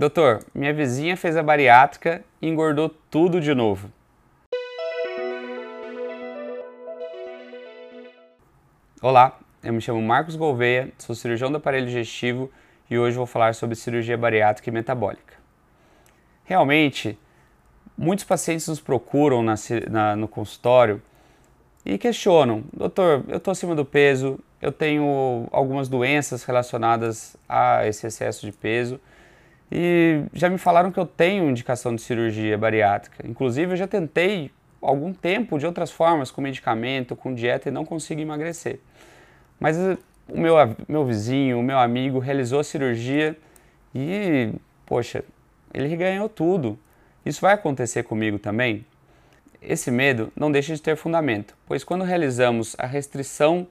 Doutor, minha vizinha fez a bariátrica e engordou tudo de novo. Olá, eu me chamo Marcos Gouveia, sou cirurgião do aparelho digestivo e hoje vou falar sobre cirurgia bariátrica e metabólica. Realmente, muitos pacientes nos procuram na, na, no consultório e questionam: doutor, eu estou acima do peso, eu tenho algumas doenças relacionadas a esse excesso de peso e já me falaram que eu tenho indicação de cirurgia bariátrica. Inclusive, eu já tentei algum tempo de outras formas, com medicamento, com dieta e não consigo emagrecer. Mas eh, o meu, meu vizinho, o meu amigo realizou a cirurgia e, poxa, ele ganhou tudo. Isso vai acontecer comigo também? Esse medo não deixa de ter fundamento, pois quando realizamos a restrição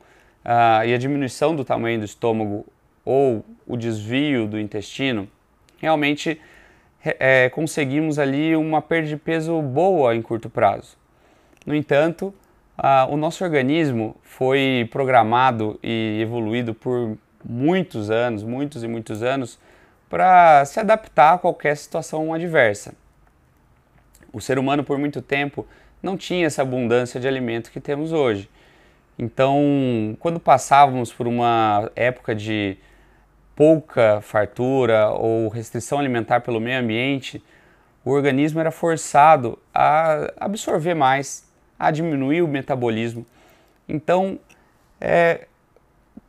uh, e a diminuição do tamanho do estômago ou o desvio do intestino, realmente é, conseguimos ali uma perda de peso boa em curto prazo. No entanto, o nosso organismo foi programado e evoluído por muitos anos, muitos e muitos anos, para se adaptar a qualquer situação adversa. O ser humano, por muito tempo, não tinha essa abundância de alimento que temos hoje. Então, quando passávamos por uma época de pouca fartura ou restrição alimentar pelo meio ambiente, o organismo era forçado a absorver mais a diminuir o metabolismo. Então, é,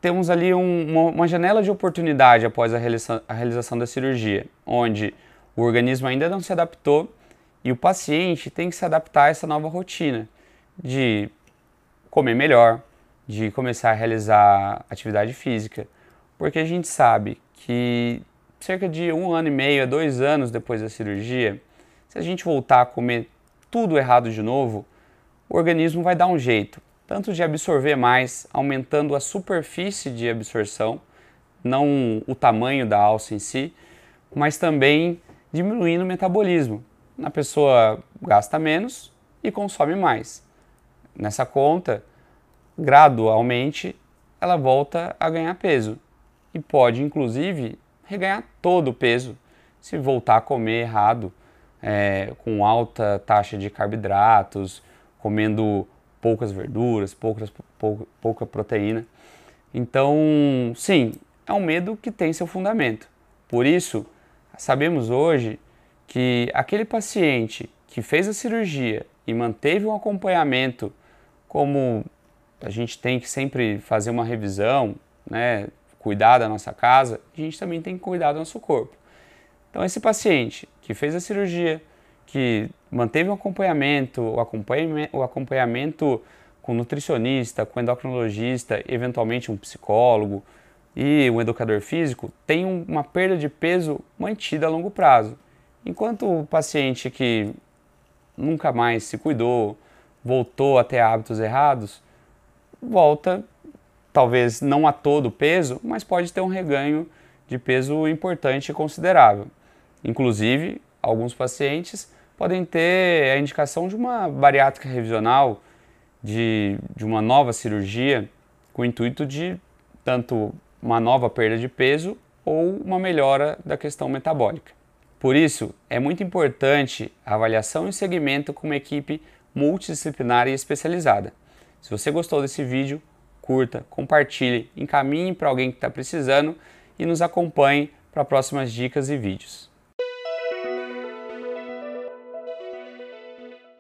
temos ali um, uma, janela de oportunidade após a realização, a realização da cirurgia, onde o organismo ainda não se adaptou e o paciente tem que se adaptar a essa nova rotina de comer melhor, de começar a realizar atividade física, porque a gente sabe que cerca de um ano e meio a dois anos depois da cirurgia, se a gente voltar a comer tudo errado de novo, o organismo vai dar um jeito, tanto de absorver mais, aumentando a superfície de absorção, não o tamanho da alça em si, mas também diminuindo o metabolismo. A pessoa gasta menos e consome mais. Nessa conta, gradualmente, ela volta a ganhar peso e pode, inclusive, reganhar todo o peso se voltar a comer errado, é, com alta taxa de carboidratos, comendo poucas verduras, poucas, pouca, pouca proteína. Então, sim, é um medo que tem seu fundamento. Por isso, sabemos hoje que aquele paciente que fez a cirurgia e manteve um acompanhamento, como a gente tem que sempre fazer uma revisão, né, cuidar da nossa casa, a gente também tem que cuidar do nosso corpo. Então, esse paciente que fez a cirurgia, que manteve um acompanhamento, o acompanhamento, o acompanhamento com nutricionista, com endocrinologista, eventualmente um psicólogo e um educador físico, tem uma perda de peso mantida a longo prazo. Enquanto o paciente que nunca mais se cuidou, voltou a ter hábitos errados, volta, talvez não a todo peso, mas pode ter um reganho de peso importante e considerável. Inclusive, alguns pacientes podem ter a indicação de uma bariátrica revisional, de, de uma nova cirurgia, com o intuito de tanto uma nova perda de peso ou uma melhora da questão metabólica. Por isso, é muito importante a avaliação e segmento com uma equipe multidisciplinar e especializada. Se você gostou desse vídeo, curta, compartilhe, encaminhe para alguém que está precisando e nos acompanhe para próximas dicas e vídeos.